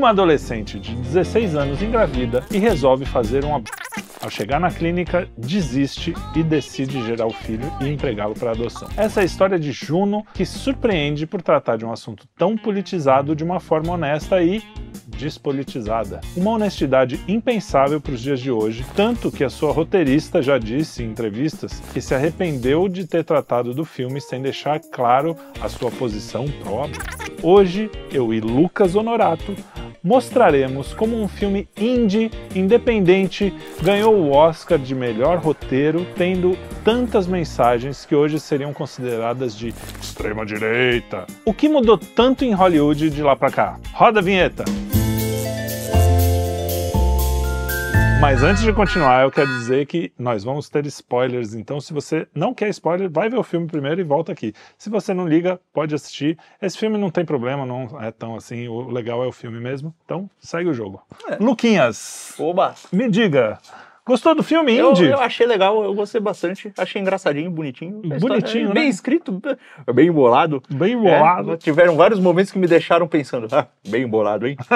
Uma adolescente de 16 anos engravida e resolve fazer um ab... Ao chegar na clínica, desiste e decide gerar o filho e entregá-lo para adoção. Essa é a história de Juno que surpreende por tratar de um assunto tão politizado de uma forma honesta e despolitizada. Uma honestidade impensável para os dias de hoje, tanto que a sua roteirista já disse em entrevistas que se arrependeu de ter tratado do filme sem deixar claro a sua posição pró. Hoje, eu e Lucas Honorato mostraremos como um filme indie, independente, ganhou o Oscar de melhor roteiro, tendo tantas mensagens que hoje seriam consideradas de extrema direita. O que mudou tanto em Hollywood de lá para cá? Roda a vinheta. Mas antes de continuar, eu quero dizer que nós vamos ter spoilers, então se você não quer spoiler, vai ver o filme primeiro e volta aqui. Se você não liga, pode assistir. Esse filme não tem problema, não é tão assim, o legal é o filme mesmo. Então, segue o jogo. É. Luquinhas, Oba. me diga, Gostou do filme Eu, Indy? eu achei legal, eu gostei bastante. Achei engraçadinho, bonitinho. Bonitinho, é né? Bem escrito, bem embolado. Bem É, bolado. tiveram vários momentos que me deixaram pensando, ah, bem embolado, hein?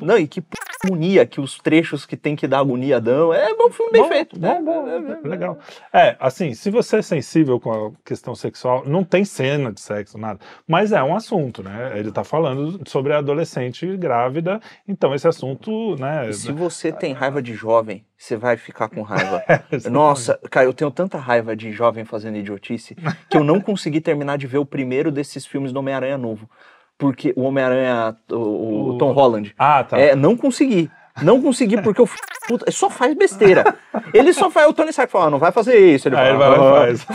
Não, e que p... agonia que os trechos que tem que dar agonia dão. É um filme bem Bom, feito. bom, É, bom, é, é, é. legal. É, assim, se você é sensível com a questão sexual, não tem cena de sexo, nada. Mas é um assunto, né? Ele tá falando sobre a adolescente grávida, então esse assunto, né? E se você tem raiva de jovem, você vai ficar com raiva. Exatamente. Nossa, cara, eu tenho tanta raiva de jovem fazendo idiotice que eu não consegui terminar de ver o primeiro desses filmes do Homem-Aranha novo. Porque o Homem-Aranha, o, o O- Tom Holland. Ah, tá. É, não consegui. Não consegui porque o puta, só faz besteira. Ele só faz. O Tony Stark fala, ah, não vai fazer isso. Ele ele fala, vai lá "Ah". e faz.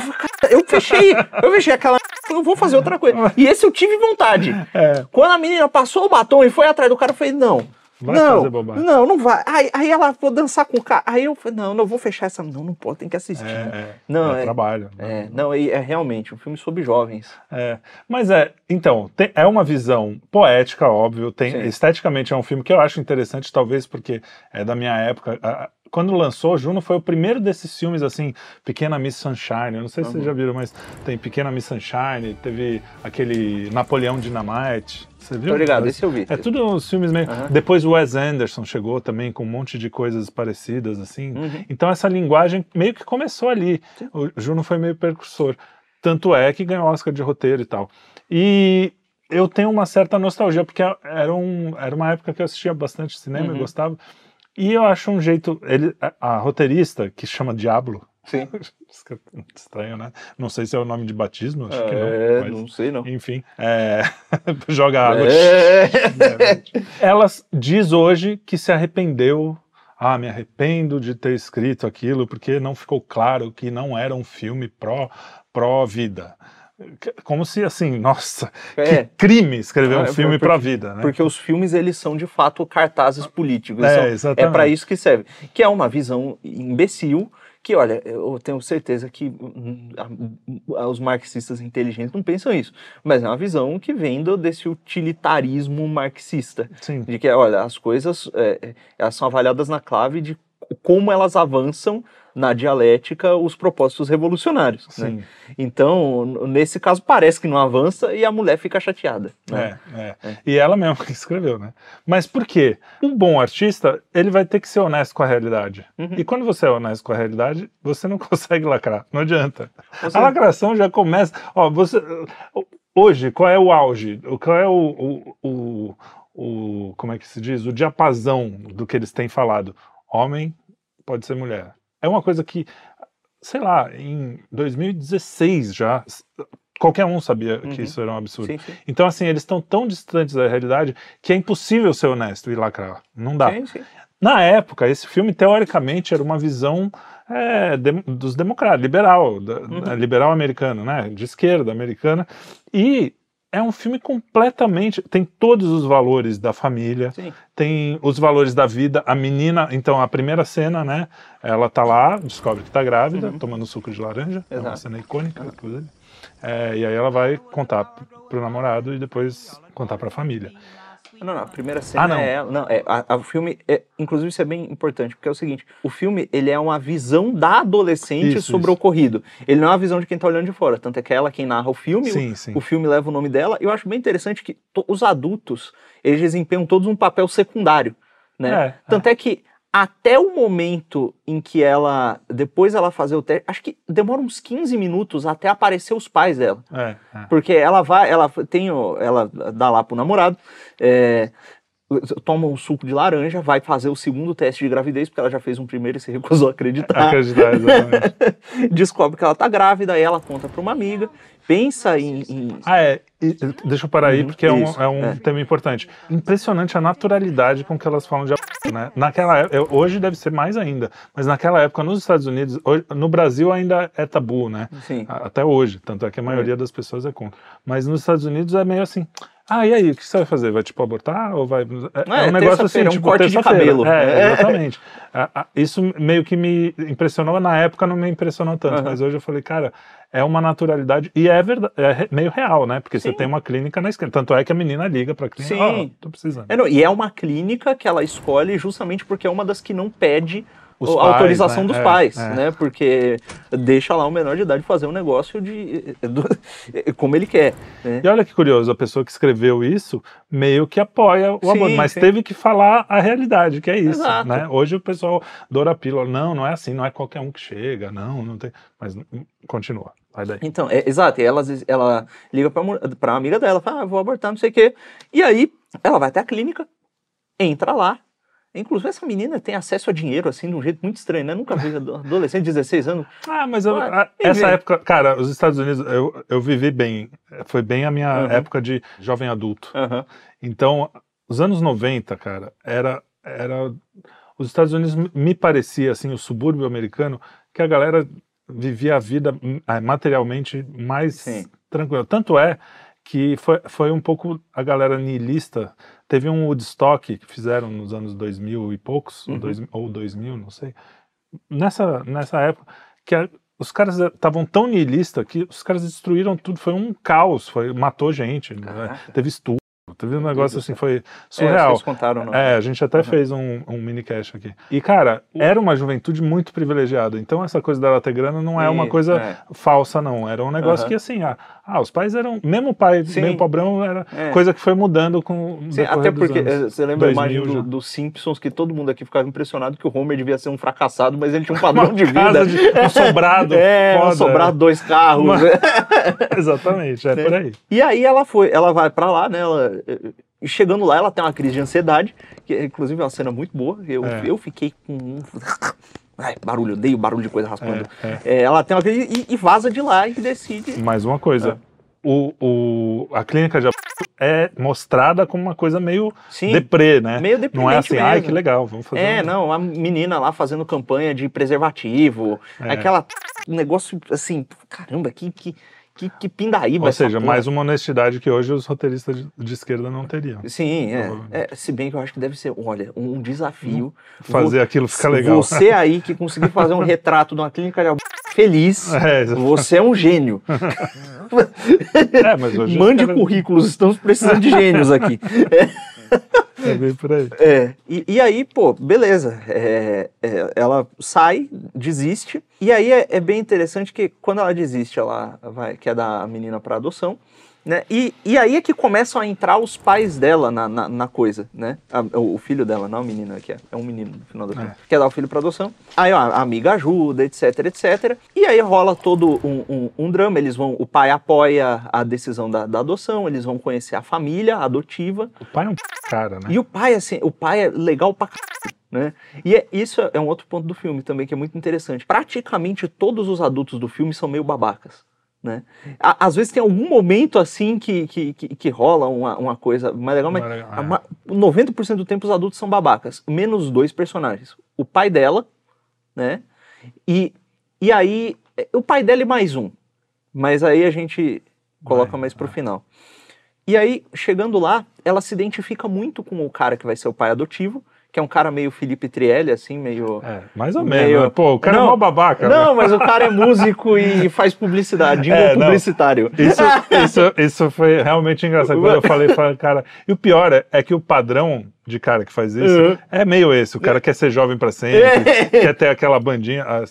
Eu fechei, eu fechei aquela. Eu vou fazer outra coisa. E esse eu tive vontade. É. Quando a menina passou o batom e foi atrás do cara, eu falei, não. Vai não, fazer bobagem. não, não vai. Aí, aí ela vou dançar com o cara. Aí eu falei, não, não vou fechar essa. Não, não pode, tem que assistir. É, é, Não, é é- trabalho. É, não, é, é realmente um filme sobre jovens. É, mas é, então, tem- é uma visão poética, óbvio, tem, Sim. esteticamente é um filme que eu acho interessante, talvez porque é da minha época. A- Quando lançou, Juno foi o primeiro desses filmes, assim, Pequena Miss Sunshine, eu não sei se vocês já viram, mas tem Pequena Miss Sunshine, teve aquele Napoleão Dynamite, você viu? Tô ligado, esse eu vi. É tudo uns filmes meio... Aham. Depois o Wes Anderson chegou também com um monte de coisas parecidas, assim. Uhum. Então essa linguagem meio que começou ali. O Juno foi meio precursor. Tanto é que ganhou Oscar de roteiro e tal. E eu tenho uma certa nostalgia, porque era, um, era uma época que eu assistia bastante cinema, Uhum. gostava. E eu acho um jeito. Ele, a, a roteirista, que chama Diablo, Sim. estranho, né? Não sei se é o nome de batismo, acho que É, não. mas, não sei não. Enfim, é, joga água. É. Ela diz hoje que se arrependeu. Ah, me arrependo de ter escrito aquilo porque não ficou claro que não era um filme pró pró vida. Como se assim, nossa, É. que crime escrever Ah, um é, filme porque- pró vida, né? Porque os filmes, eles são de fato cartazes políticos. É, São- exatamente. é para isso que serve. Que é uma visão imbecil que, olha, eu tenho certeza que hum, a- os marxistas inteligentes não pensam isso. Mas é uma visão que vem do, desse utilitarismo marxista. Sim. De que, olha, as coisas é, é, elas são avaliadas na clave de como elas avançam na dialética os propósitos revolucionários. né? Então, nesse caso, parece que não avança e a mulher fica chateada. né? É, é. E ela mesma que escreveu, né? Mas por quê? Um bom artista, ele vai ter que ser honesto com a realidade. Uhum. E quando você é honesto com a realidade, você não consegue lacrar. Não adianta. Você- A lacração já começa. Ó, você. Hoje, qual é o auge? Qual é o, o, o, o- Como é que se diz? O diapasão do que eles têm falado. Homem pode ser mulher. É uma coisa que, sei lá, em 2016 já. Qualquer um sabia que Uhum. isso era um absurdo. Sim, sim. Então, assim, eles estão tão distantes da realidade que é impossível ser honesto e lacrar. Não dá. Sim. Na época, esse filme, teoricamente, era uma visão é, dem- dos democratas, liberal, da- Uhum. liberal americano, né? De esquerda americana. E é um filme completamente. Tem todos os valores da família, Sim. tem os valores da vida. A menina, então, a primeira cena, né? Ela tá lá, descobre que tá grávida, tomando suco de laranja. É uma Uhum. Exato. cena icônica, inclusive. É, e aí ela vai contar pro namorado e depois contar pra família. Não, não, a primeira cena Ah, não. é ela. Não, é, a, a- o filme, é, inclusive isso é bem importante, porque é o seguinte, o filme, ele é uma visão da adolescente Isso, sobre isso. o ocorrido. Ele não é uma visão de quem tá olhando de fora, tanto é que é ela quem narra o filme, o- Sim, sim. o filme leva o nome dela, e eu acho bem interessante que os adultos, eles desempenham todos um papel secundário, né? É, Tanto é que até o momento em que ela, depois ela fazer o teste, acho que demora uns 15 minutos até aparecer os pais dela. É, é. Porque ela vai, ela tem, ela dá lá pro namorado, é, toma um suco de laranja, vai fazer o segundo teste de gravidez, porque ela já fez um primeiro e se recusou a acreditar. Acreditar, exatamente. Descobre que ela tá grávida, aí ela conta pra uma amiga, pensa em. em- Ah, é. E, deixa eu parar aí, Uhum, porque é um, isso, é um é. tema importante. Impressionante a naturalidade com que elas falam de aborto, né? Naquela época, hoje deve ser mais ainda, mas naquela época, nos Estados Unidos, hoje- no Brasil ainda é tabu, né? Sim. A- Até hoje, tanto é que a maioria das pessoas é contra. Mas nos Estados Unidos é meio assim. Ah, e aí, o que você vai fazer? Vai, tipo, abortar? Ou vai. É, É, um negócio assim, terça-feira, um tipo, corte de cabelo. É, É. exatamente. Isso meio que me impressionou, na época não me impressionou tanto, Aham. mas hoje eu falei, cara, é uma naturalidade, e é verdade, é meio real, né? Porque você Sim. tem uma clínica na esquina. Tanto é que a menina liga pra clínica, Sim. ó, tô precisando. É, não, e é uma clínica que ela escolhe justamente porque é uma das que não pede Os a pais, autorização né? dos É, pais, é. né? Porque deixa lá o menor de idade fazer um negócio de do- como ele quer. Né? E olha que curioso, a pessoa que escreveu isso meio que apoia o Sim, aborto, mas sim. teve que falar a realidade, que é isso, Exato. né? Hoje o pessoal doura a pílula, não, não é assim, não é qualquer um que chega, não, não tem, mas continua, vai daí. Então, é, exato, e ela, ela liga pra, mu- pra amiga dela, fala, ah, vou abortar, não sei o quê. E aí, ela vai até a clínica, entra lá. Inclusive, essa menina tem acesso a dinheiro, assim, de um jeito muito estranho, né? Nunca vi ado- adolescente de 16 anos. Ah, mas eu- a- essa época, cara, os Estados Unidos, eu, eu vivi bem, foi bem a minha Uhum. época de jovem adulto. Aham. Então, os anos 90, cara, era, era. Os Estados Unidos me parecia, assim, o subúrbio americano, que a galera vivia a vida hum, ah, materialmente mais Sim. tranquila. Tanto é que foi, foi um pouco a galera niilista. Teve um Woodstock que fizeram nos anos 2000 e poucos, ou, Uhum. dois, ou 2000, não sei. Nessa, nessa época, que a- os caras estavam tão nihilistas que os caras destruíram tudo. Foi um caos, foi, matou gente, né? Teve estupro, teve um negócio assim, foi É, surreal. vocês contaram, não? É, a gente até Uhum. fez um, um minicast aqui. E, cara, era uma juventude muito privilegiada. Então, essa coisa dela ter grana não é uma E- coisa é. falsa, não. Era um negócio Aham. que, assim, ah, ah, os pais eram. Mesmo o pai Sim. meio pobrão, era É. coisa que foi mudando com. Sim, até dos porque eh, você lembra a 2000 imagem já. do, dos Simpsons que todo mundo aqui ficava impressionado que o Homer devia ser um fracassado, mas ele tinha um padrão Uma de vida. de- um sobrado É, um foda. sobrado, dois carros. Uma-? Exatamente, é Né? por aí. E aí ela foi, ela vai pra lá, né? Ela, e chegando lá, ela tem uma crise de ansiedade, que é, inclusive é uma cena muito boa. Eu, É. eu fiquei com. Ai, barulho, odeio barulho de coisa raspando. É, é. É, ela tem uma crise e, e vaza de lá e decide. Mais uma coisa. O, o, a clínica de é mostrada como uma coisa meio Sim, deprê, né? meio Não é assim, ai, mesmo. que legal, vamos fazer É, um- não, a menina lá fazendo campanha de preservativo, É. aquela um negócio assim, caramba, que, que, que, que pindaíba Ou seja, porra. mais uma honestidade que hoje os roteiristas de, de esquerda não teriam. Sim, é, é, Se bem que eu acho que deve ser, olha, um desafio. Fazer Vo- aquilo ficar legal. Você aí que conseguiu fazer um retrato de uma clínica de feliz, É, você é um gênio. É, mas hoje os Mande currículos, estamos precisando de gênios aqui. É bem por aí. É, e, e aí, pô, beleza. é, é, ela sai, desiste. E aí é, é bem interessante que quando ela desiste, ela vai, quer dar a menina para adoção. Né? E, e aí é que começam a entrar os pais dela na, na, na coisa, né? A- o, o filho dela, não a menina que é, é um menino no final da conta. Quer dar o filho para adoção. Aí ó, a amiga ajuda, etc, etc. E aí rola todo um, um, um drama. Eles vão, o pai apoia a decisão da, da adoção, eles vão conhecer a família adotiva. O pai é um cara, né? E o pai, assim, o pai é legal pra né? E é, isso é um outro ponto do filme também que é muito interessante. Praticamente todos os adultos do filme são meio babacas. Né? Às vezes tem algum momento assim que, que, que, que rola uma, uma coisa mais legal, mas legal, é. ma- 90% do tempo os adultos são babacas, menos dois personagens. O pai dela, né? E, e aí, o pai dela e mais um. Mas aí a gente coloca Vai, mais pro final. E aí, chegando lá, ela se identifica muito com o cara que vai ser o pai adotivo, que é um cara meio Felipe Trielli, assim, meio. É, mais ou menos. né? Pô, o cara Não, é mó babaca. Não, mas o cara é músico e faz publicidade, jingle É, publicitário. Isso, isso, isso foi realmente engraçado. Quando eu falei, falei, cara. E o pior é, é que o padrão de cara que faz isso Uhum. é meio esse. O cara quer ser jovem pra sempre, É. quer ter aquela bandinha. ah,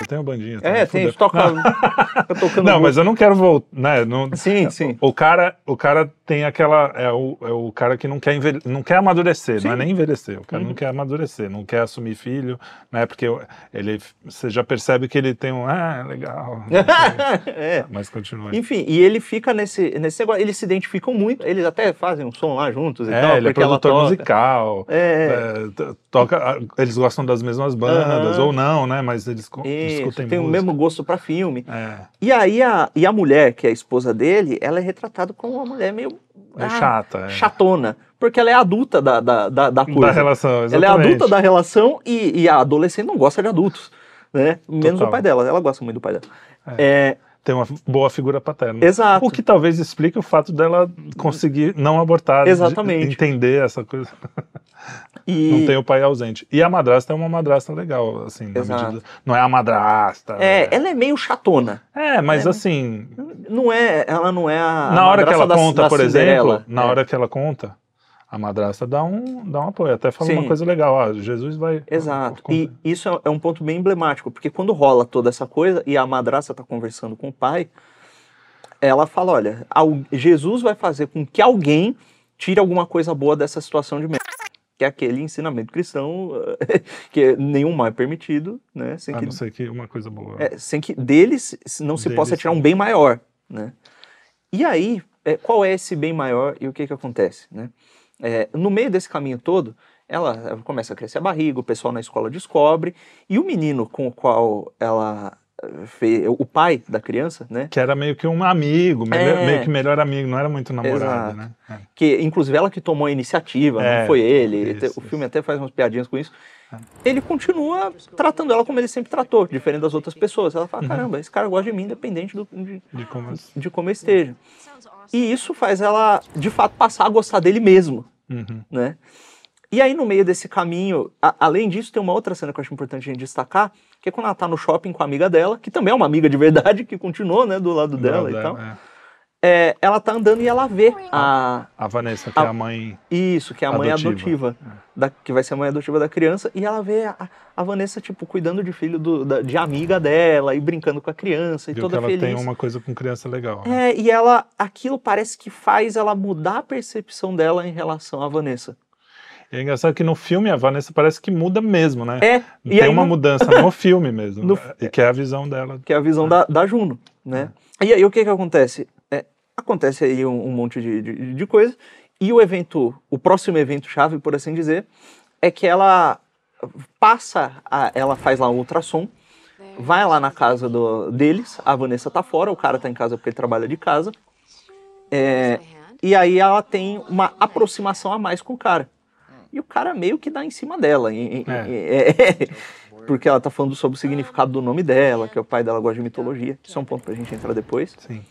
Eu tenho bandinha. É, tem, toca, Não, tocando. não, mas eu não quero voltar. Né, não, Sim, sim. O cara, o cara tem aquela. É o, é o cara que não quer, envelhe, não quer amadurecer, não é Sim. nem envelhecer. O cara Uhum. não quer amadurecer, não quer assumir filho, né? Porque ele, você já percebe que ele tem um. Ah, legal. é. Mas continua. aí. Enfim, e ele fica nesse, nesse negócio, eles se identificam muito, eles até fazem um som lá juntos e É, tal, ele é porque ela produtor toca. Musical. É, é, t- toca, eles gostam das mesmas bandas, Aham. ou não, né? Mas eles isso, discutem tem o música. mesmo gosto pra filme. É, E aí a, e a mulher, que é a esposa dele, ela é retratada como uma mulher meio é ah, chata. É. chatona, porque ela é adulta da, da, da, da coisa. Da relação, ela é exatamente. adulta da relação e, e a adolescente não gosta de adultos, né? Menos Total. o pai dela, ela gosta muito do pai dela. É, Tem uma boa figura paterna. exato. O que talvez explique o fato dela conseguir não abortar, de Exatamente. entender essa coisa. E, Não tem o pai ausente. E a madrasta é uma madrasta legal, assim, medida. Não é a madrasta. é, ela é meio chatona. É, mas É. assim, Não é, ela não é a na hora que ela da- conta, da por Cinderela. exemplo, na É. hora que ela conta, a madrasta dá um, dá um apoio. Até fala Sim. uma coisa legal, ó, Jesus vai. Exato. E isso é- um ponto bem emblemático, porque quando rola toda essa coisa e a madraça tá conversando com o pai, ela fala: olha, Jesus vai fazer com que alguém tire alguma coisa boa dessa situação de merda. Que é aquele ensinamento cristão que nenhum mal é permitido, né? Sem A que, não ser que uma coisa boa. é, sem que deles não se Deles, possa tirar um bem maior, né? E aí, é, qual é esse bem maior e o que que acontece, né? É, no meio desse caminho todo, ela, começa a crescer a barriga, o pessoal na escola descobre, e o menino com o qual ela fez, o pai da criança, né? Que era meio que um amigo, É. meio que melhor amigo, não era muito namorado, Exato. né? É. Que inclusive ela que tomou a iniciativa, É, não foi ele. isso, o isso. filme até faz umas piadinhas com isso. Ele continua tratando ela como ele sempre tratou, diferente das outras pessoas. Ela Uhum. fala: caramba, esse cara gosta de mim, independente do, de, De como... de como eu esteja. E isso faz ela, de fato, passar a gostar dele mesmo, Uhum. né? E aí, no meio desse caminho, a- além disso, tem uma outra cena que eu acho importante a gente destacar, que é quando ela tá no shopping com a amiga dela, que também é uma amiga de verdade, que continuou, né, do lado dela e tal. é. É, ela tá andando e ela vê a... A Vanessa, que A- é a mãe. Isso, que é a mãe Adotiva. adotiva, da, que vai ser a mãe adotiva da criança, e ela vê a, a Vanessa, tipo, cuidando de filho do- da- de amiga dela, e brincando com a criança, e Viu que toda ela feliz. tem uma coisa com criança legal. né? É, e ela, aquilo parece que faz ela mudar a percepção dela em relação à Vanessa. E é engraçado que no filme a Vanessa parece que muda mesmo, né? É, e Tem aí uma no- mudança no filme mesmo, No- né? e que é a visão dela. que é a visão da, da Juno, né? E aí o que que acontece? Acontece aí um, um monte de, de, de coisa, e o evento, o próximo evento chave, por assim dizer, é que ela passa, a- ela faz lá um ultrassom, vai lá na casa do, deles, a Vanessa tá fora, o cara tá em casa porque ele trabalha de casa, é, e aí ela tem uma aproximação a mais com o cara. E o cara meio que dá em cima dela. em- É. é- porque ela tá falando sobre o significado do nome dela, que o pai dela gosta de mitologia. Isso é um ponto pra gente entrar depois. Sim.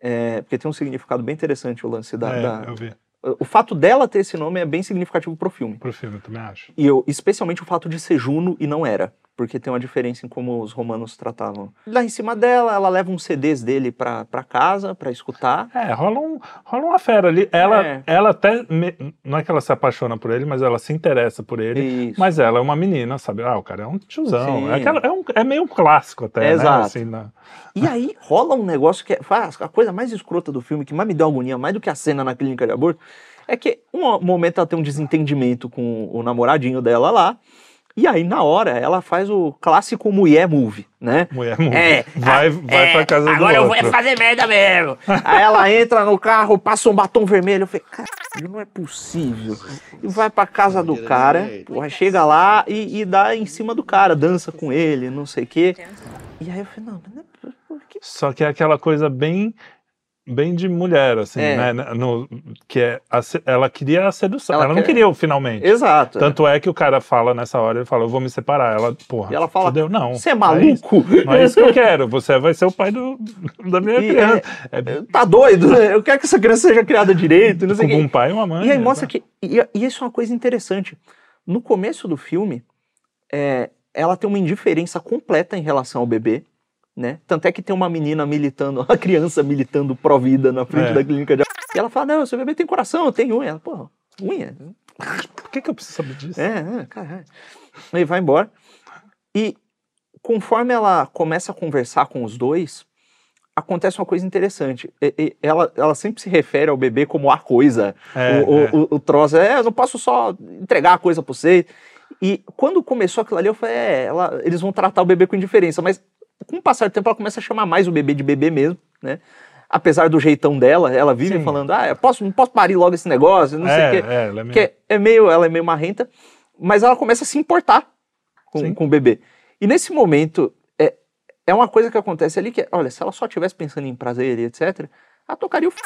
É, porque tem um significado bem interessante o lance da, é, da- eu vi. O fato dela ter esse nome é bem significativo pro filme. Pro filme, eu também acho. E eu, especialmente o fato de ser Juno e não era. Porque tem uma diferença em como os romanos tratavam. Lá em cima dela, ela leva uns CDs dele pra, pra casa, pra escutar. É, rola, um, rola uma fera ali. Ela, É. ela até. me- não é que ela se apaixona por ele, mas ela se interessa por ele. Isso. Mas ela é uma menina, sabe? Ah, o cara é um tiozão. É, aquela- é, um- é meio um clássico até, né? Exato. Assim, na- E aí rola um negócio que é faz a coisa mais escrota do filme, que mais me deu agonia, mais do que a cena na clínica de aborto, é que um momento ela tem um desentendimento com o namoradinho dela lá, e aí na hora ela faz o clássico mulher move, né? mulher muito. É, vai vai É, pra casa do agora eu vou é fazer merda mesmo. Aí ela entra no carro, passa um batom vermelho. Eu falei, caralho, não é possível. E vai pra casa do cara, porra, chega lá e, e dá em cima do cara, dança com ele, não sei o quê. E aí eu falei, não, mas não é por que Só que é aquela coisa bem bem de mulher, assim, É. né? No, que é a ela queria a sedução. Ela Ela, não quer- queria o finalmente. Exato. Tanto é que o cara fala nessa hora, ele fala, eu vou me separar. Ela, porra, E ela fala, fudeu, não. Você é isso. maluco? Não é isso que eu quero. Você vai ser o pai do, da minha E criança. É, Tá doido, né? Eu quero que essa criança seja criada direito, não sei com quê. um pai e uma mãe. E aí né? mostra que. E, e isso é uma coisa interessante. No começo do filme, é, ela tem uma indiferença completa em relação ao bebê, né? Tanto é que tem uma menina militando, uma criança militando pró-vida na frente É. da clínica de E ela fala, não, seu bebê tem coração, tem unha. Ela, Pô, unha? Por que, que eu preciso saber disso? É, é, caralho. Aí vai embora. E conforme ela começa a conversar com os dois, acontece uma coisa interessante. E- e- ela, ela sempre se refere ao bebê como a coisa. É, o, o, é. o, o troço é, eu não posso só entregar a coisa pra você. E quando começou aquilo ali, eu falei, é, ela, eles vão tratar o bebê com indiferença. Mas com o passar do tempo, ela começa a chamar mais o bebê de bebê mesmo, né? Apesar do jeitão dela, ela vive Sim. falando, ah, eu posso, não posso parir logo esse negócio, não sei o é, quê é, ela é meio- que é, é meio, ela é meio marrenta, mas ela começa a se importar com, Sim. com o bebê. E nesse momento, é, é uma coisa que acontece ali que, é, olha, se ela só estivesse pensando em prazer e etc., ela tocaria o f***.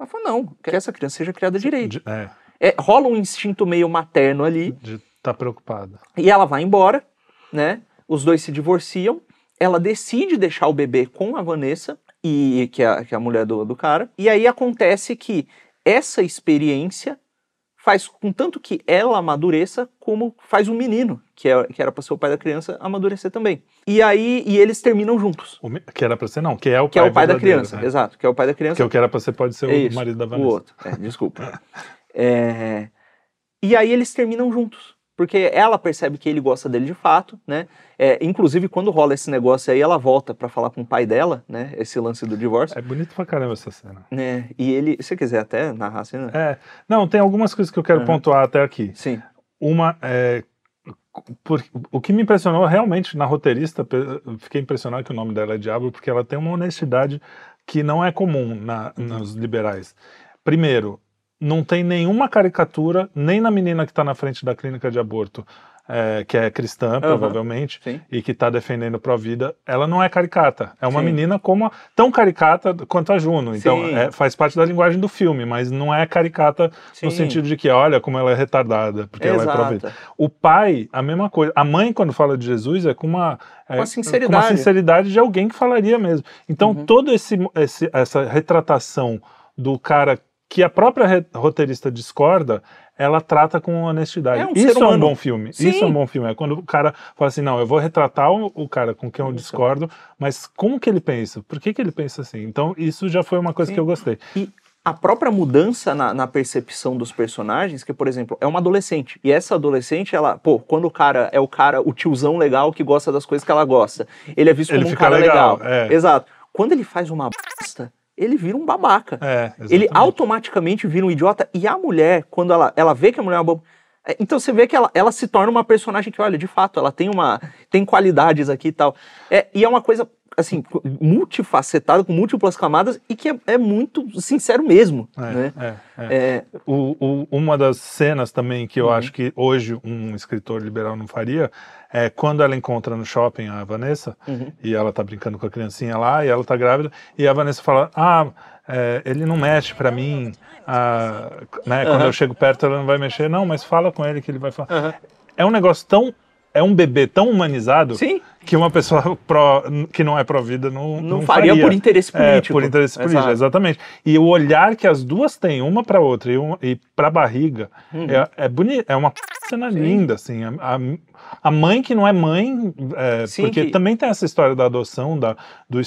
Ela falou, não, que essa criança seja criada direito. é, É, rola um instinto meio materno ali, de tá preocupada. e ela vai embora, né? Os dois se divorciam, ela decide deixar o bebê com a Vanessa, e que é, a- que é a mulher do, do cara, e aí acontece que essa experiência faz com tanto que ela amadureça, como faz o menino, que, é, que era para ser o pai da criança, amadurecer também. E aí, e eles terminam juntos, O que era pra ser, não, que é o que pai é o pai da criança, né? exato, que é o pai da criança. Que o que era pra ser pode ser É o isso, marido da o Vanessa. outro, é, desculpa. É, e aí eles terminam juntos. Porque ela percebe que ele gosta dele de fato, né? É, inclusive, quando rola esse negócio aí, ela volta pra falar com o pai dela, né? Esse lance do divórcio. É bonito pra caramba essa cena. né? E ele, se você quiser até narrar a cena. É, não, tem algumas coisas que eu quero Uhum. pontuar até aqui. Sim. Uma é. por- o que me impressionou realmente na roteirista, fiquei impressionado que o nome dela é Diabo, porque ela tem uma honestidade que não é comum na- nos liberais. Primeiro, não tem nenhuma caricatura, nem na menina que está na frente da clínica de aborto, é, que é cristã, provavelmente, Sim. e que está defendendo pró-vida, ela não é caricata. É uma Sim. menina como a- tão caricata quanto a Juno. Então, é, faz parte da linguagem do filme, mas não é caricata no Sim. sentido de que, olha como ela é retardada, porque ela é pró-vida. Exato. O pai, a mesma coisa. A mãe, quando fala de Jesus, é com uma, é, Com a sinceridade. com uma sinceridade de alguém que falaria mesmo. Então, Uhum. todo esse, esse- essa retratação do cara que a própria roteirista discorda, ela trata com honestidade. É um Isso é um bom filme. Sim. Isso é um bom filme. É quando o cara fala assim, não, eu vou retratar o, o cara com quem eu discordo, mas como que ele pensa? Por que, que ele pensa assim? Então, isso já foi uma coisa Sim. que eu gostei. E a própria mudança na, na percepção dos personagens, que, por exemplo, é uma adolescente. E essa adolescente, ela, pô, quando o cara é o cara, o tiozão legal que gosta das coisas que ela gosta, ele é visto Ele como um cara legal, legal. é. Exato. Quando ele faz uma bosta, ele vira um babaca. É, ele automaticamente vira um idiota. E a mulher, quando ela, ela vê que a mulher é uma boba. é, Então você vê que ela, ela se torna uma personagem que, olha, de fato, ela tem uma. tem qualidades aqui e tal. É, e é uma coisa, assim, multifacetada, com múltiplas camadas, e que é, é muito sincero mesmo. É, né? é, é. É, O- o- uma das cenas também que eu Uhum. acho que hoje um escritor liberal não faria é quando ela encontra no shopping a Vanessa Uhum. e ela tá brincando com a criancinha lá e ela tá grávida e a Vanessa fala: Ah, é, ele não mexe pra mim, ah, né, quando Aham. eu chego perto ela não vai mexer. Não, mas fala com ele que ele vai falar. É um negócio tão. É um bebê tão humanizado Sim, que uma pessoa pró- que não é pró-vida não, não, não faria, por interesse é, político. por interesse político, Exato. exatamente. E o olhar que as duas têm, uma para outra e, uma, e para a barriga, Uhum. é, é bonito, é uma cena linda, assim. A, a, a mãe que não é mãe, é, Sim, porque que- também tem essa história da adoção, da, do,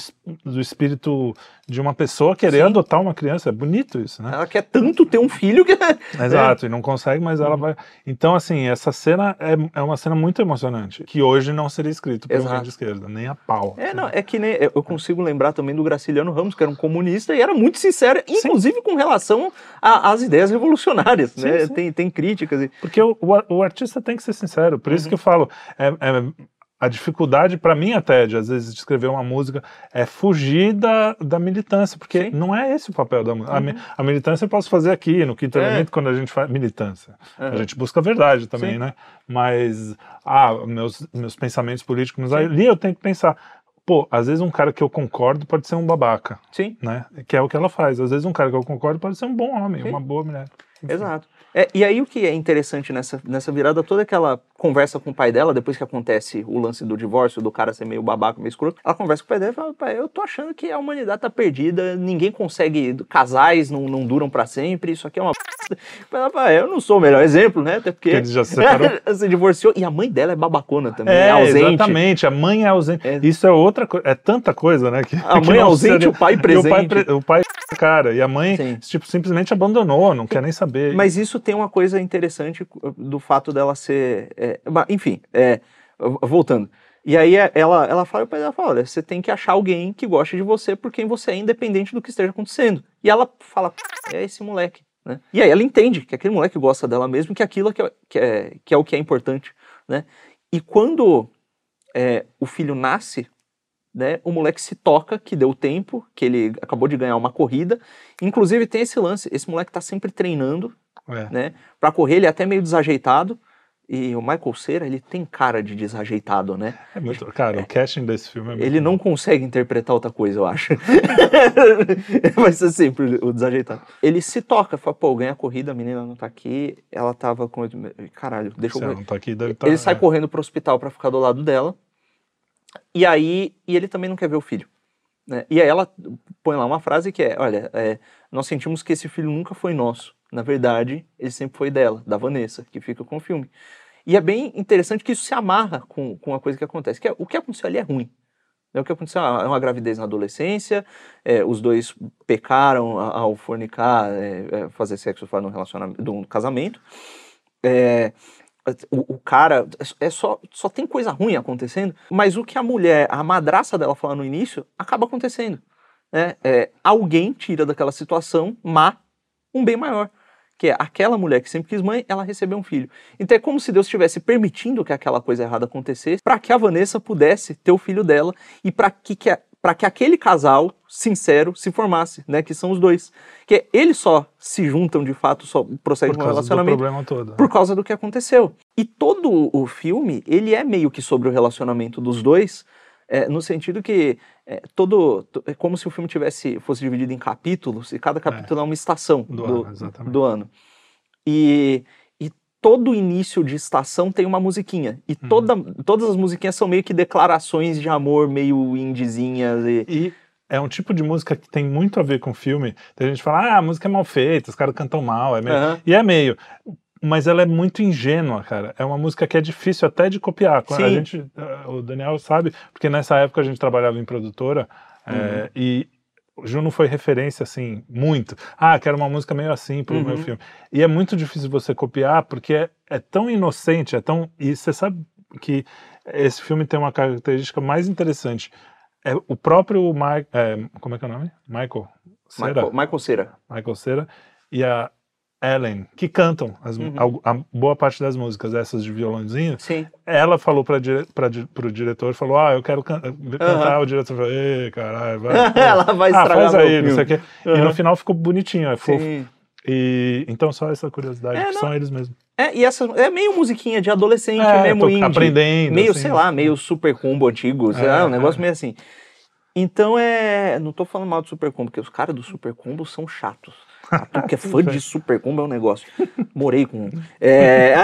do espírito de uma pessoa querer Sim. adotar uma criança. É bonito isso, né? Ela quer tanto ter um filho que. Exato, e não consegue, mas Uhum. ela vai. Então, assim, essa cena é, é uma cena muito emocionante, que hoje não seria escrito por Exato. alguém de esquerda, nem a pau. É, não, é que nem. Eu consigo lembrar também do Graciliano Ramos, que era um comunista e era muito sincero, inclusive com relação às ideias revolucionárias. Sim, né? sim. Tem, tem críticas. E... Porque o, o, o artista tem que ser sincero, por Uhum. isso que eu falo, é, é- a dificuldade para mim até de às vezes de escrever uma música é fugir da, da militância, porque Sim. não é esse o papel da música. Uhum. a militância eu posso fazer aqui, no quinto É. elemento, quando a gente faz militância. A Aham. gente busca a verdade também, Sim. né? Mas, ah, meus, meus pensamentos políticos, mas ali eu tenho que pensar, pô, às vezes um cara que eu concordo pode ser um babaca, Sim. né? Que é o que ela faz. Às vezes um cara que eu concordo pode ser um bom homem, Sim. uma boa mulher. Exato. É, e aí o que é interessante nessa, nessa virada toda é que ela conversa com o pai dela, depois que acontece o lance do divórcio, do cara ser meio babaca, meio escroto, ela conversa com o pai dela e fala, pai, eu tô achando que a humanidade tá perdida, ninguém consegue, casais não, não duram para sempre, isso aqui é uma ela fala, eu não sou o melhor exemplo, né? Até porque, ele já se separou. se divorciou. E a mãe dela é babacona também, é, É, ausente. exatamente. A mãe é ausente. É. Isso é outra coisa. É tanta coisa, né? Que, A que mãe é não ausente, seria- o pai E o pai, presente. pre- o pai, cara. E a mãe, Sim. tipo, simplesmente abandonou, não quer nem saber. Mas isso tem uma coisa interessante do fato dela ser. é, enfim, é, voltando. E aí é, ela, ela fala, o pai dela fala, olha, você tem que achar alguém que goste de você por quem você é, independente do que esteja acontecendo. E ela fala, é esse moleque. Né? E aí ela entende que aquele moleque gosta dela mesmo, que aquilo que é, que é, que é o que é importante. Né? E quando é, o filho nasce, né, o moleque se toca, que deu tempo, que ele acabou de ganhar uma corrida. Inclusive tem esse lance, esse moleque tá sempre treinando, É. né? Pra correr, ele é até meio desajeitado. E o Michael Cera, ele tem cara de desajeitado, né? É muito, cara, o casting desse filme é muito Ele não consegue interpretar outra coisa, eu acho. Vai ser sempre o desajeitado. Ele se toca, fala, pô, ganha a corrida, a menina não tá aqui, ela tava com. Caralho, deixa eu. não tá aqui, deve tá, Ele sai é. correndo pro hospital pra ficar do lado dela. E aí, e ele também não quer ver o filho. né? E aí ela põe lá uma frase que é, olha, é, nós sentimos que esse filho nunca foi nosso. Na verdade, ele sempre foi dela, da Vanessa, que fica com o filme. E é bem interessante que isso se amarra com, com a coisa que acontece. Que é, o que aconteceu ali é ruim. É o que aconteceu, é uma gravidez na adolescência, é, os dois pecaram ao fornicar, é, é, fazer sexo fora do relacionamento, do casamento. É, o, o cara é só, só tem coisa ruim acontecendo, mas o que a mulher, a madraça dela fala no início, acaba acontecendo. Né? É, alguém tira daquela situação má um bem maior. Que é aquela mulher que sempre quis mãe, ela recebeu um filho. Então é como se Deus estivesse permitindo que aquela coisa errada acontecesse para que a Vanessa pudesse ter o filho dela e para que, que, a- pra que aquele casal sincero se formasse, né? Que são os dois. Que eles só se juntam de fato, só um causa do relacionamento problema todo. por causa do que aconteceu. E todo o filme, ele é meio que sobre o relacionamento dos dois, é, no sentido que é, todo to- é como se o filme tivesse fosse dividido em capítulos e cada capítulo é, uma estação Do do, ano, exatamente. do ano. E todo início de estação tem uma musiquinha. E Uhum. toda, todas as musiquinhas são meio que declarações de amor meio indizinhas. E, E é um tipo de música que tem muito a ver com o filme. Tem gente que fala, ah, a música é mal feita, os caras cantam mal, é meio... Aham. E é meio. Mas ela é muito ingênua, cara. É uma música que é difícil até de copiar. Quando A Sim. gente, eh, o Daniel sabe, porque nessa época a gente trabalhava em produtora Uhum. eh, e o Juno foi referência, assim, muito. Ah, quero uma música meio assim pro meu Uhum. filme. E é muito difícil você copiar porque é, é tão inocente, é tão. E você sabe que esse filme tem uma característica mais interessante. É o próprio Mike, é, como é que é o nome? Michael Cera, Michael, Michael Cera. Michael Cera e a Ellen que cantam as, Uhum. al- a, boa parte das músicas essas de violãozinho. Sim. Ela falou para dire, pro diretor, falou, ah, eu quero can cantar. O diretor falou, ei, caralho, vai. Ela vai ah, faz aí, não sei o quê. E no final ficou bonitinho, é fofo. Sim. E então só essa curiosidade, É, são eles mesmos. É, e essa é meio musiquinha de adolescente, É, mesmo indie. aprendendo, Meio, assim. sei lá, meio super combo antigo, sei É, lá, um negócio é. meio assim. Então é. Não tô falando mal do super combo, porque os caras do super combo são chatos. Ah, Tu que é fã de super combo é um negócio. Morei com um. É...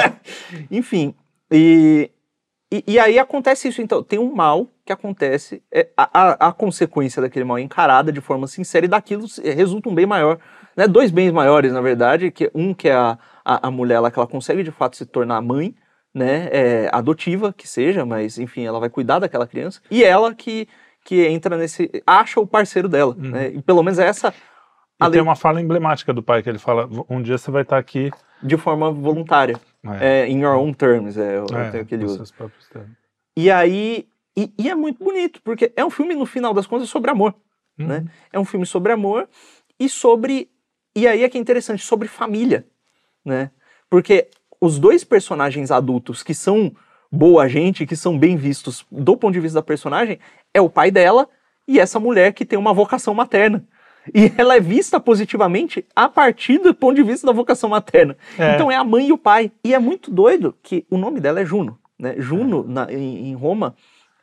Enfim, e, e, e aí acontece isso. Então, tem um mal que acontece, é, a, a, a consequência daquele mal é encarada de forma sincera e daquilo resulta um bem maior. Né? Dois bens maiores, na verdade, que um que é a, a, a mulher lá, que ela consegue de fato se tornar mãe, né, é, adotiva que seja, mas enfim, ela vai cuidar daquela criança, e ela que, que entra nesse, acha o parceiro dela, Uhum. né, e pelo menos é essa E tem uma fala emblemática do pai que ele fala: um dia você vai estar aqui. de forma voluntária, é, in your own terms, é, o é, termo que ele usa. seus próprios termos. E aí, e, e é muito bonito, porque é um filme, no final das contas, sobre amor, Uhum. né, é um filme sobre amor e sobre, e aí é que é interessante, sobre família, né, porque os dois personagens adultos que são boa gente, que são bem vistos do ponto de vista da personagem, é o pai dela e essa mulher que tem uma vocação materna. E ela é vista positivamente a partir do ponto de vista da vocação materna. É. Então é a mãe e o pai. E é muito doido que o nome dela é Juno. Né? Juno, na- em, em Roma,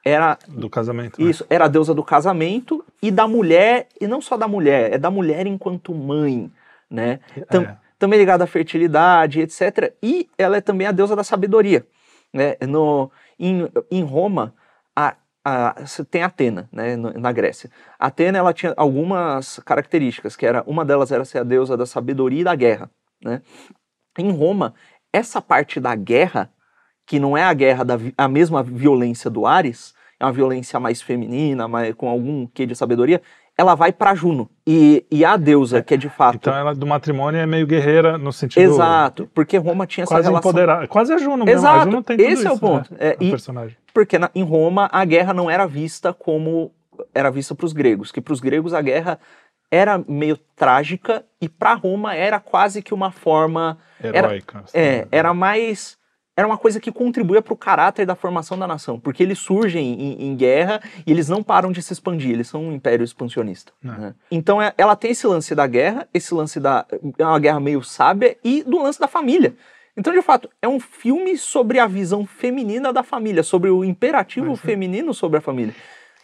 era Do casamento. né? isso, era a deusa do casamento e da mulher, e não só da mulher, é da mulher enquanto mãe. Né? Tam- É. também ligada à fertilidade, etc. E ela é também a deusa da sabedoria. Né? No, em, em Roma, a, a, tem Atena, né, na Grécia. Atena ela tinha algumas características, que era uma delas era ser a deusa da sabedoria e da guerra. Né? Em Roma, essa parte da guerra, que não é a guerra da a mesma violência do Ares, é uma violência mais feminina, mais, com algum quê de sabedoria, ela vai para Juno. E, e a deusa, é, que é de fato. Então ela do matrimônio é meio guerreira no sentido. Exato, porque Roma tinha quase essa relação. Empoderada. Quase a Juno mesmo. Exato, a Juno tem esse isso, é o ponto. Né? É, e, personagem. Porque na, em Roma a guerra não era vista como era vista para os gregos, que para os gregos a guerra era meio trágica e para Roma era quase que uma forma heróica. Era, é, era mais era uma coisa que contribuía para o caráter da formação da nação, porque eles surgem em, em, guerra e eles não param de se expandir, eles são um império expansionista. É. Né? Então é, ela tem esse lance da guerra, esse lance da é uma guerra meio sábia e do lance da família. Então, de fato, é um filme sobre a visão feminina da família, sobre o imperativo feminino sobre a família.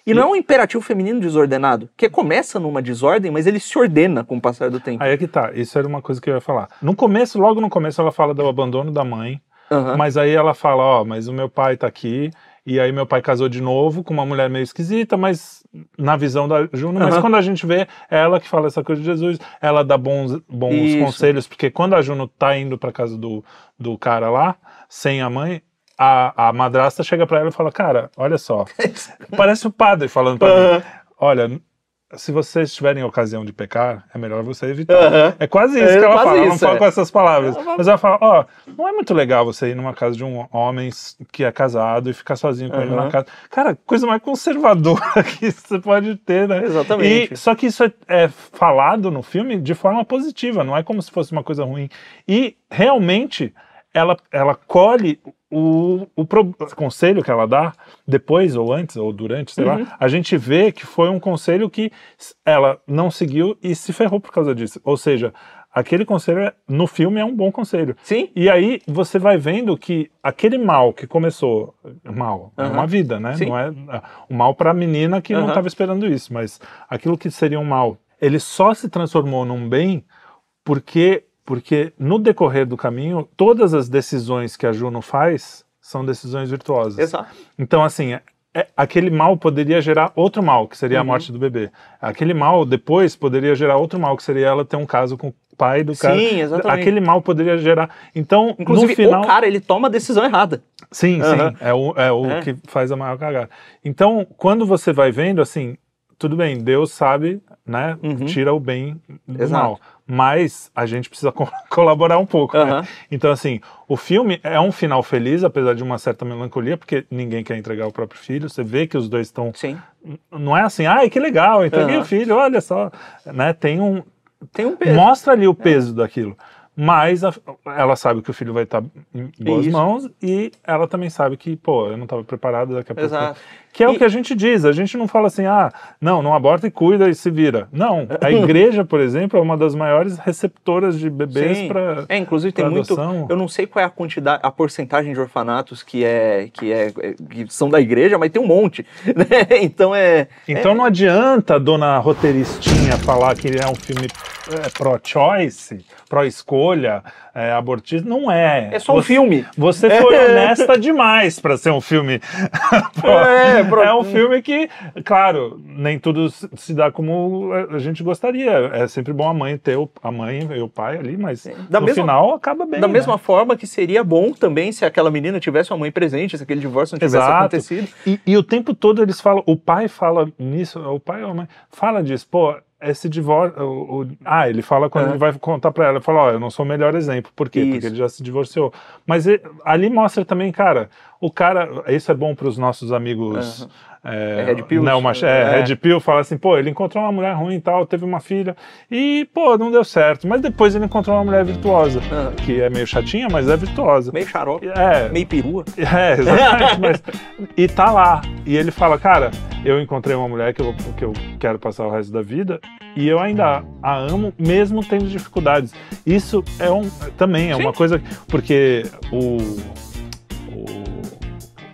E não é um imperativo feminino desordenado, que começa numa desordem, mas ele se ordena com o passar do tempo. Aí é que tá, isso era uma coisa que eu ia falar. No começo, logo no começo, ela fala do abandono da mãe, Uhum. mas aí ela fala, ó, mas o meu pai tá aqui, e aí meu pai casou de novo com uma mulher meio esquisita, mas na visão da Juno, mas Aham. quando a gente vê, é ela que fala essa coisa de Jesus, ela dá bons, bons Isso. conselhos, porque quando a Juno tá indo pra casa do, do cara lá, sem a mãe, a, a madrasta chega pra ela e fala, cara, olha só, parece o padre falando pra mim, olha, se vocês tiverem ocasião de pecar, é melhor você evitar. Aham. É quase isso É que ela fala. ela não isso, fala é. com essas palavras. Ela Mas ela fala: ó, não é muito legal você ir numa casa de um homem que é casado e ficar sozinho com ele Aham. na casa. Cara, coisa mais conservadora que você pode ter, né? Exatamente. E, só que isso é, é falado no filme de forma positiva, não é como se fosse uma coisa ruim. E realmente ela, ela colhe o, o pro- conselho que ela dá, depois ou antes ou durante, sei Uhum. lá, a gente vê que foi um conselho que ela não seguiu e se ferrou por causa disso. Ou seja, aquele conselho é- no filme é um bom conselho. Sim? E aí você vai vendo que aquele mal que começou, mal, é Aham. uma vida, né? Sim. Não é ah, o mal para a menina que não Aham. estava esperando isso, mas aquilo que seria um mal, ele só se transformou num bem porque porque no decorrer do caminho todas as decisões que a Juno faz são decisões virtuosas. Exato. Então, assim, é- é- aquele mal poderia gerar outro mal, que seria a Uhum. morte do bebê. Aquele mal, depois, poderia gerar outro mal, que seria ela ter um caso com o pai do cara. Sim, exatamente. Aquele mal poderia gerar. Então, Inclusive, no final. o cara, ele toma a decisão errada. Sim, Aham. sim. É o, é o É. que faz a maior cagada. Então, quando você vai vendo, assim, tudo bem, Deus sabe, né? Uhum. Tira o bem do Exato. mal. Mas a gente precisa co- colaborar um pouco. né? Então, assim, o filme é um final feliz, apesar de uma certa melancolia, porque ninguém quer entregar o próprio filho. Você vê que os dois estão. Sim. Não é assim, ai, que legal, entreguei o filho, olha só. Né? Tem um, Tem um peso. mostra ali o peso daquilo. Mas a- ela sabe que o filho vai estar em boas Isso. mãos e ela também sabe que, pô, eu não estava preparado daqui a pouco. Exato. Que é o E- que a gente diz, a gente não fala assim, ah, não, não aborta e cuida e se vira. Não, a igreja, por exemplo, é uma das maiores receptoras de bebês para É, inclusive tem pra muito. adoção. Eu não sei qual é a quantidade, a porcentagem de orfanatos que é que é que são da igreja, mas tem um monte, né? Então é. Então não adianta a dona roteiristinha falar que ele é um filme é, pró-choice, pró-escolha, é, abortista. Não é. É só um Você- filme. Você foi honesta demais para ser um filme. pró. É, pró- é um filme que, claro, nem tudo se dá como a gente gostaria. É sempre bom a mãe ter o, a mãe e o pai ali, mas Da no mesma- final acaba bem. Da né? mesma forma que seria bom também se aquela menina tivesse uma mãe presente, se aquele divórcio não tivesse Exato. acontecido. E, e o tempo todo eles falam, o pai fala nisso, o pai ou a mãe fala disso, pô, esse divórcio. o- o- ah, ele fala quando É. ele vai contar pra ela, ele fala, ó, eu não sou o melhor exemplo. Por quê? Isso. Porque ele já se divorciou. Mas e- ali mostra também, cara, o cara. Isso é bom pros nossos amigos. É, É Red Pills? neomach- é, É. Red Pill fala assim, pô, ele encontrou uma mulher ruim e tal, teve uma filha, e, pô, não deu certo. Mas depois ele encontrou uma mulher virtuosa, Ah, que é meio chatinha, mas é virtuosa. meio xarope, É, meio perua. é, exatamente. mas, e tá lá. E ele fala, cara, eu encontrei uma mulher que eu, que eu quero passar o resto da vida e eu ainda a amo, mesmo tendo dificuldades. Isso é um, também é uma coisa. Porque o,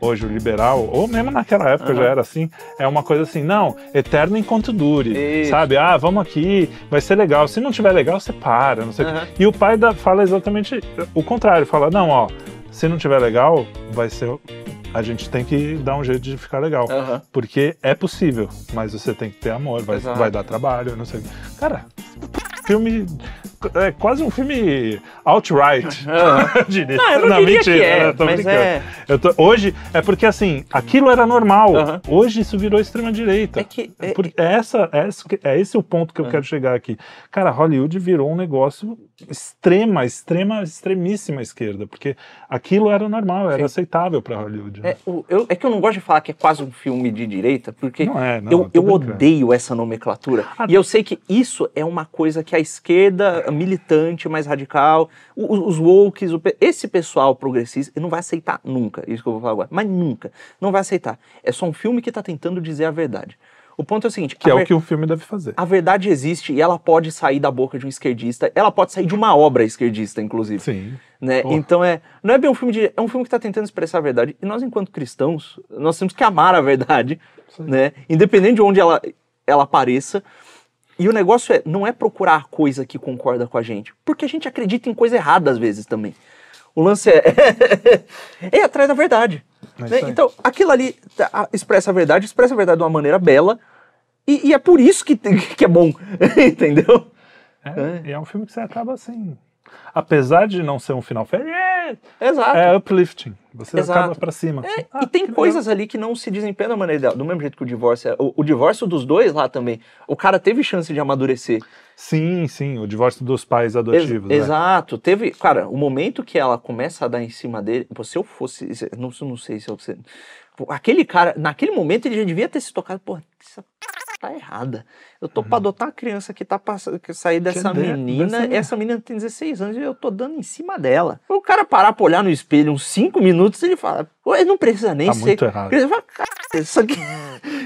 hoje o liberal, ou mesmo naquela época Aham. já era assim, é uma coisa assim, não, eterno enquanto dure, Isso. sabe? Ah, vamos aqui, vai ser legal. Se não tiver legal, você para, não sei. Aham. E o pai da, fala exatamente o contrário, fala, não, ó, se não tiver legal, vai ser. A gente tem que dar um jeito de ficar legal. Aham. Porque é possível, mas você tem que ter amor, vai, Exato. vai dar trabalho, não sei. Cara, filme. É quase um filme outright. Eu diria. Não, eu não, diria mentira, que é, eu tô mas brincando. é... Tô- hoje é porque assim, aquilo era normal. Aham. Hoje isso virou extrema direita. É que... é- Por- é, essa, é, é esse o ponto que eu É. quero chegar aqui. Cara, Hollywood virou um negócio extrema, extrema, extremíssima esquerda, porque aquilo era normal, era Sim. aceitável para Hollywood. né? É, o- eu- é que eu não gosto de falar que é quase um filme de direita, porque Não é, não. eu, eu odeio essa nomenclatura. Ah. E eu sei que isso é uma coisa que a esquerda militante, mais radical, o- o- os wokes, esse pessoal progressista, não vai aceitar nunca, isso que eu vou falar agora, mas nunca, não vai aceitar. É só um filme que está tentando dizer a verdade. O ponto é o seguinte, Que é ver- o que o filme deve fazer. a verdade existe e ela pode sair da boca de um esquerdista, ela pode sair de uma obra esquerdista, inclusive Sim. né? Então é, não é bem um filme de, é um filme que está tentando expressar a verdade. E nós, enquanto cristãos, nós temos que amar a verdade, Sim. né? Independente de onde ela, ela apareça. E o negócio é, não é procurar a coisa que concorda com a gente, porque a gente acredita em coisa errada às vezes também. O lance é, é atrás da verdade. É né? Então, aquilo ali tá, expressa a verdade, expressa a verdade de uma maneira bela, e, e é por isso que, que é bom, entendeu? É, E é um filme que você acaba assim. Apesar de não ser um final feliz, é, Exato. é uplifting. Você Exato. acaba pra cima. É, Ah, e tem coisas ali que não se desempenham da maneira ideal. Do mesmo jeito que o divórcio é. O, o divórcio dos dois lá também. O cara teve chance de amadurecer. Sim, sim, o divórcio dos pais Ex- adotivos. né? Exato. Teve. Cara, o momento que ela começa a dar em cima dele. Se eu fosse. se- Não, não sei se eu. se- pô, aquele cara, naquele momento, ele já devia ter se tocado. Pô, essa tá errada. Eu tô pra adotar uma criança que tá pra sa- que sair dessa der- menina. dessa- Essa menina tem 16 anos e eu tô dando em cima dela. O cara parar pra olhar no espelho uns 5 minutos, ele fala. Ele não precisa nem Tá ser. muito errado. Ele fala, "Cara, isso aqui,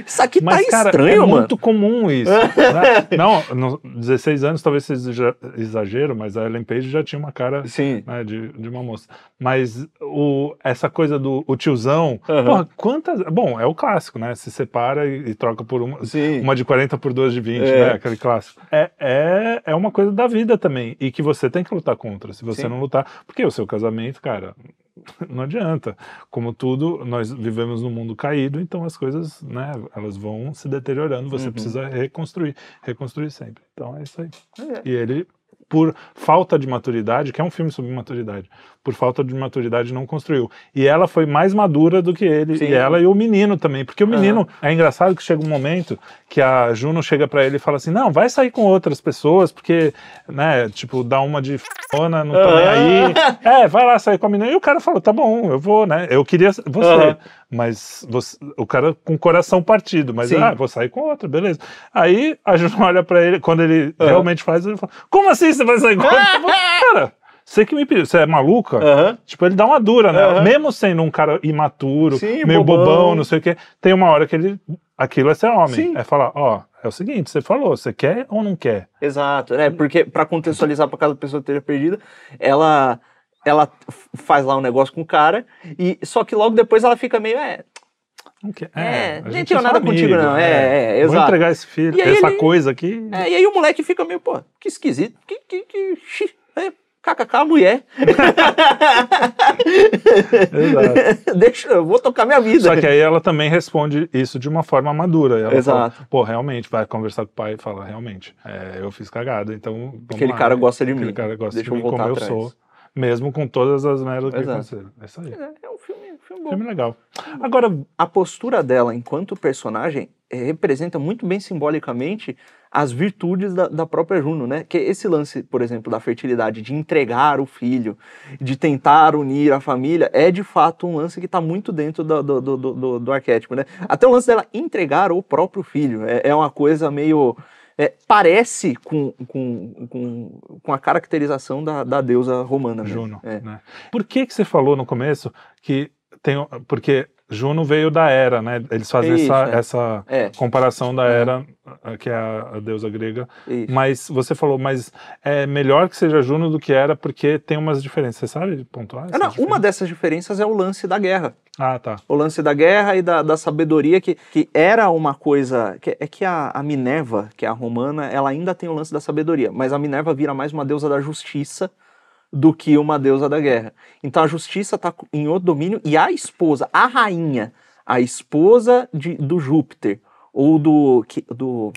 isso aqui Mas, tá cara, estranho, é mano. muito comum isso. né? Não, no 16 anos talvez seja exa- exagero, mas a Ellen Page já tinha uma cara Sim. né, de, de uma moça. Mas o, essa coisa do o tiozão, Aham. porra, quantas. Bom, é o clássico, né? Se separa e, e troca por uma. Sim. Uma de 40 por duas de 20, É. né? Aquele clássico. É, é, é uma coisa da vida também. E que você tem que lutar contra. Se você Sim. não lutar. Porque o seu casamento, cara, não adianta. Como tudo, nós vivemos num mundo caído, então as coisas, né, elas vão se deteriorando. Você Uhum. precisa reconstruir, reconstruir sempre. Então é isso aí. É. E ele, por falta de maturidade, que é um filme sobre maturidade, por falta de maturidade não construiu. E ela foi mais madura do que ele, Sim. e ela e o menino também, porque o menino é engraçado que chega um momento que a Juno chega pra ele e fala assim: "Não, vai sair com outras pessoas, porque, né, tipo, dá uma de fona, não tô nem aí. É, vai lá sair com a menina". E o cara falou: "Tá bom, eu vou, né? Eu queria você". Aham. Mas você- o cara com o coração partido, mas Sim. ah, vou sair com outra, beleza. Aí a Juno olha pra ele, quando ele Aham. realmente faz, ele fala: Como assim você vai sair com falo, cara, você que me pediu, você é maluca? Aham. Tipo, ele dá uma dura, né? Aham. Mesmo sendo um cara imaturo, Sim, meio bobão. bobão. não sei o quê, tem uma hora que ele. Aquilo é ser homem. Sim. É falar: Ó, é o seguinte, você falou, você quer ou não quer? Exato, né? Porque pra contextualizar pra cada pessoa que esteja perdida, ela ela faz lá um negócio com o cara e só que logo depois ela fica meio é. É, a nem gente é nada só contigo, não. É, é, Vou exato. entregar esse filho, essa ele- coisa aqui. é, e aí o moleque fica meio, pô, que esquisito, que que que xi, é, kkk mulher. Exato. Deixa, eu vou tocar minha vida. Só que aí ela também responde isso de uma forma madura. Ela Exato. Fala, Pô, realmente, vai conversar com o pai e fala, realmente, é, eu fiz cagada, então Aquele lá, cara gosta de Aquele mim. cara gosta Deixa de eu mim como atrás. eu sou, mesmo com todas as merdas que aconteceram. É isso aí. É, é um filme, um filme bom. Filme legal. Agora, a postura dela enquanto personagem eh, representa muito bem simbolicamente as virtudes da, da própria Juno, né? Que esse lance, por exemplo, da fertilidade, de entregar o filho, de tentar unir a família, é de fato um lance que está muito dentro do, do, do, do, do arquétipo, né? Até o lance dela entregar o próprio filho é, é uma coisa meio. É, parece com, com, com, com a caracterização da, da deusa romana. Juno, É. né? Por que que você falou no começo que tem, porque Juno veio da Era, né? Eles fazem Isso, essa, é. essa É, comparação da Uhum. Era, a- que é a, deusa grega. isso. Mas você falou, mas é melhor que seja Juno do que Era, porque tem umas diferenças. Você sabe pontuar? Ah, não, uma diferenças? dessas diferenças é o lance da guerra. Ah, tá. O lance da guerra e da, da sabedoria, que, que era uma coisa. Que, é que a, a Minerva, que é a romana, ela ainda tem o lance da sabedoria, mas a Minerva vira mais uma deusa da justiça do que uma deusa da guerra. Então a justiça está em outro domínio e a esposa, a rainha, a esposa de, do Júpiter, ou do. Que, do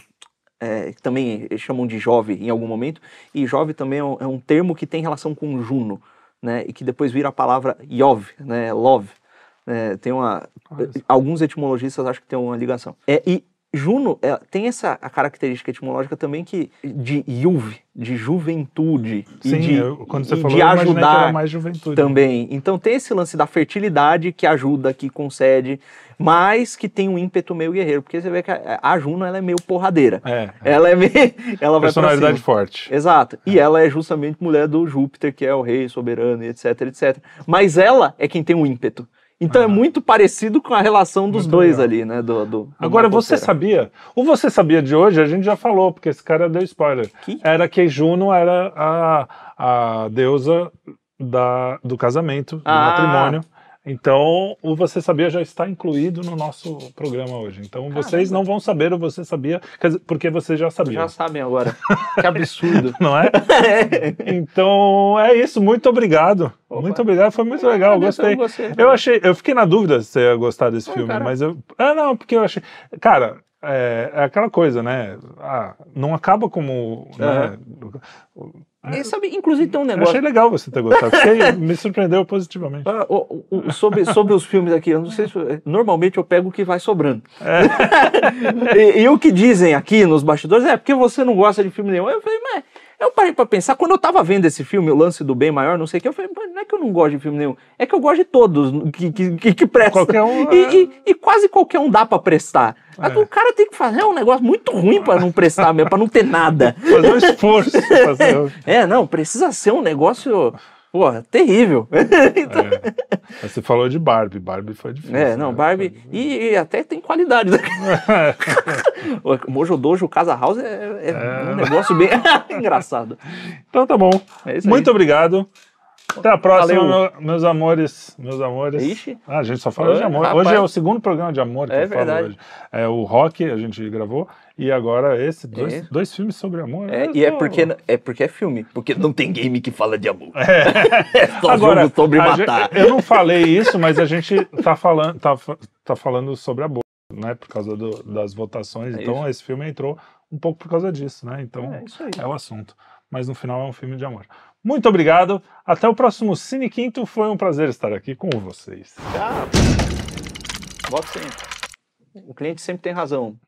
é, também chamam de Jove em algum momento, e Jove também é um, é um termo que tem relação com Juno, né, e que depois vira a palavra Yov, né, love. É, tem uma, alguns etimologistas acham que tem uma ligação. É, e Juno é, tem essa a característica etimológica também que de Yuv, de juventude Sim, e de, eu- quando você e falou, de ajudar mais juventude. também. Então tem esse lance da fertilidade que ajuda, que concede, mas que tem um ímpeto meio guerreiro, porque você vê que a, a Juno ela é meio porradeira. É, é. Ela é meio, ela vai personalidade forte. Exato. E ela é justamente mulher do Júpiter, que é o rei soberano, etc, etc. Mas ela é quem tem o ímpeto. Então é muito parecido com a relação dos Muito dois legal. ali, né? Do, do- Agora, você sabia? O Você Sabia de hoje, a gente já falou, porque esse cara deu spoiler. Que? Era que Juno era a, a deusa da, do casamento, do Ah. matrimônio. Então, o Você Sabia já está incluído no nosso programa hoje. Então, vocês não vão saber o Você Sabia, porque vocês já sabiam. Já sabem agora. que absurdo. Não é? Então, é isso. Muito obrigado. Opa. Muito obrigado. Foi muito legal. Eu Gostei. gostei. Eu achei, eu fiquei na dúvida se você ia gostar desse filme, cara. mas eu. Ah, não, porque eu achei. Cara, é, é aquela coisa, né? Ah, não acaba como. Né? E sabe, inclusive tem um Eu negócio. achei legal você ter gostado, porque me surpreendeu positivamente. Ah, o- o- sobre, sobre os filmes aqui, eu não sei se. Normalmente eu pego o que vai sobrando. e, e o que dizem aqui nos bastidores é porque você não gosta de filme nenhum. Eu falei, mas. Eu parei pra pensar, quando eu tava vendo esse filme, o lance do bem maior, não sei o que, eu falei, "Mas não é que eu não gosto de filme nenhum, é que eu gosto de todos que, que, que, prestam. Qualquer um, E, é. e- e quase qualquer um dá pra prestar. É. o cara tem que fazer um negócio muito ruim pra não prestar mesmo, pra não ter nada. Fazer um esforço. fazer- É, não, precisa ser um negócio, porra, terrível. É. Mas Você falou de Barbie. Barbie foi difícil. É, não, né? Barbie. E, e até tem qualidade. né? o Mojo Dojo Casa House é, é um negócio bem engraçado. Então tá bom. É. Muito obrigado. Até a próxima, meu- meus amores. Meus amores. Ixi. Ah, a gente só fala de amor. rapaz. Hoje é o segundo programa de amor que É eu falo verdade. hoje. É o Rock, a gente gravou, e agora esse, dois, É. dois filmes sobre amor. É, e é porque, é porque é filme. Porque não tem game que fala de amor. É, só Agora, jogo sobre matar. gente- eu não falei isso, mas a gente tá falando, tá, tá falando sobre aborto, né? Por causa do- das votações. É então isso. esse filme entrou um pouco por causa disso, né? Então É é o assunto. Mas no final é um filme de amor. Muito obrigado. Até o próximo Cine Quinto. Foi um prazer estar aqui com vocês. Tchau. Voto sempre. O cliente sempre tem razão.